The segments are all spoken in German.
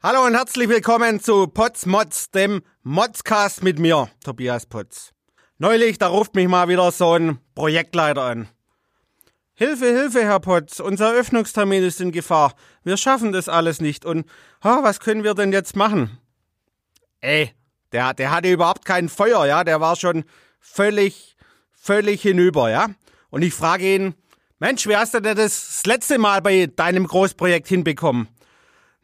Hallo und herzlich willkommen zu Potz Mods, dem Modscast mit mir, Tobias Potz. Neulich, da ruft mich mal wieder so ein Projektleiter an. Hilfe, Hilfe, Herr Potz, unser Öffnungstermin ist in Gefahr. Wir schaffen das alles nicht und ha, was können wir denn jetzt machen? Ey, der, der hatte überhaupt kein Feuer, ja, der war schon völlig, völlig hinüber, ja. Und ich frage ihn, Mensch, wie hast du denn das letzte Mal bei deinem Großprojekt hinbekommen?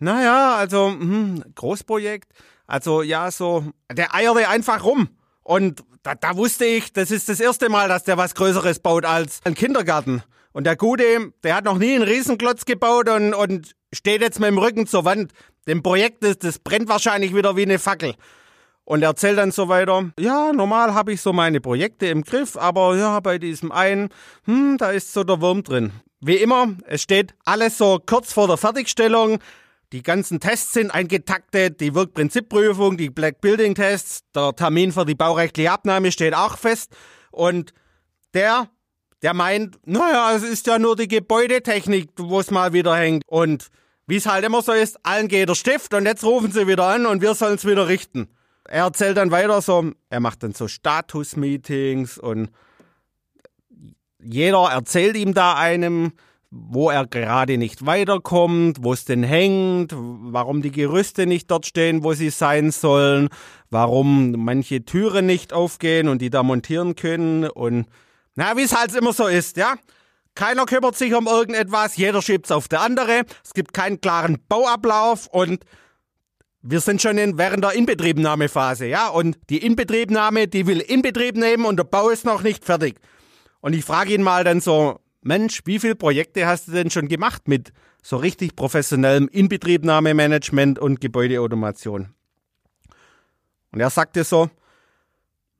Naja, also, hm, Großprojekt, also ja, so, der eierte einfach rum. Und da, da wusste ich, das ist das erste Mal, dass der was Größeres baut als ein Kindergarten. Und der Gute, der hat noch nie einen Riesenklotz gebaut und, und steht jetzt mit dem Rücken zur Wand. Dem Projekt, das, das brennt wahrscheinlich wieder wie eine Fackel. Und er erzählt dann so weiter, ja, normal habe ich so meine Projekte im Griff, aber ja, bei diesem einen, hm, da ist so der Wurm drin. Wie immer, es steht alles so kurz vor der Fertigstellung. Die ganzen Tests sind eingetaktet, die Wirkprinzipprüfung, die Black Building Tests, der Termin für die baurechtliche Abnahme steht auch fest. Und der der meint, naja, es ist ja nur die Gebäudetechnik, wo es mal wieder hängt. Und wie es halt immer so ist, allen geht der Stift und jetzt rufen sie wieder an und wir sollen es wieder richten. Er erzählt dann weiter so, er macht dann so Status-Meetings und jeder erzählt ihm da einem, wo er gerade nicht weiterkommt, wo es denn hängt, warum die Gerüste nicht dort stehen, wo sie sein sollen, warum manche Türen nicht aufgehen und die da montieren können und na, wie es halt immer so ist, ja? Keiner kümmert sich um irgendetwas, jeder schiebt's auf der andere. Es gibt keinen klaren Bauablauf und wir sind schon in, während der Inbetriebnahmephase, ja? Und die Inbetriebnahme, die will Inbetrieb nehmen und der Bau ist noch nicht fertig. Und ich frage ihn mal dann so, Mensch, wie viele Projekte hast du denn schon gemacht mit so richtig professionellem Inbetriebnahmemanagement und Gebäudeautomation? Und er sagte so,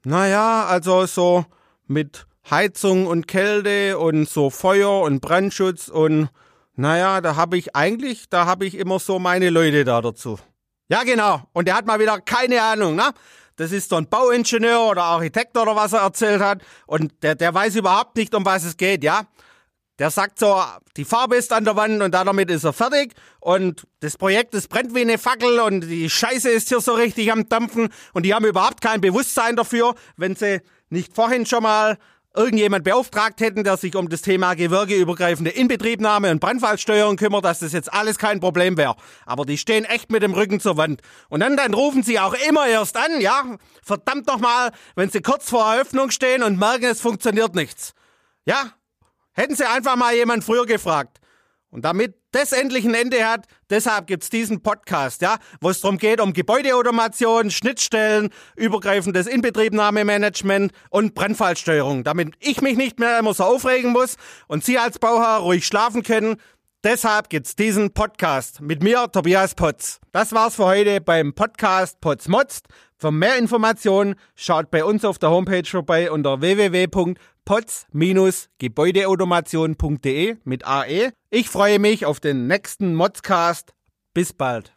naja, also so mit Heizung und Kälte und so Feuer und Brandschutz und naja, da habe ich eigentlich, da habe ich immer so meine Leute da dazu. Ja, genau. Und der hat mal wieder keine Ahnung, ne? Das ist so ein Bauingenieur oder Architekt oder was er erzählt hat. Und der, der weiß überhaupt nicht, um was es geht, ja? Der sagt so, die Farbe ist an der Wand und damit ist er fertig. Und das Projekt, das brennt wie eine Fackel und die Scheiße ist hier so richtig am Dampfen. Und die haben überhaupt kein Bewusstsein dafür, wenn sie nicht vorhin schon mal irgendjemand beauftragt hätten, der sich um das Thema gewerkeübergreifende Inbetriebnahme und Brandfallsteuerung kümmert, dass das jetzt alles kein Problem wäre. Aber die stehen echt mit dem Rücken zur Wand. Und dann, dann rufen sie auch immer erst an, ja? Verdammt nochmal, wenn sie kurz vor Eröffnung stehen und merken, es funktioniert nichts. Ja? Hätten sie einfach mal jemand früher gefragt. Und damit das endlich ein Ende hat, deshalb gibt's diesen Podcast, ja, wo es darum geht, um Gebäudeautomation, Schnittstellen, übergreifendes Inbetriebnahmemanagement und Brandfallsteuerung, damit ich mich nicht mehr immer so aufregen muss und Sie als Bauherr ruhig schlafen können. Deshalb gibt's diesen Podcast mit mir, Tobias Potz. Das war's für heute beim Podcast Potz Motzt. Für mehr Informationen schaut bei uns auf der Homepage vorbei unter www.potz-gebäudeautomation.de mit AE. Ich freue mich auf den nächsten Modscast. Bis bald.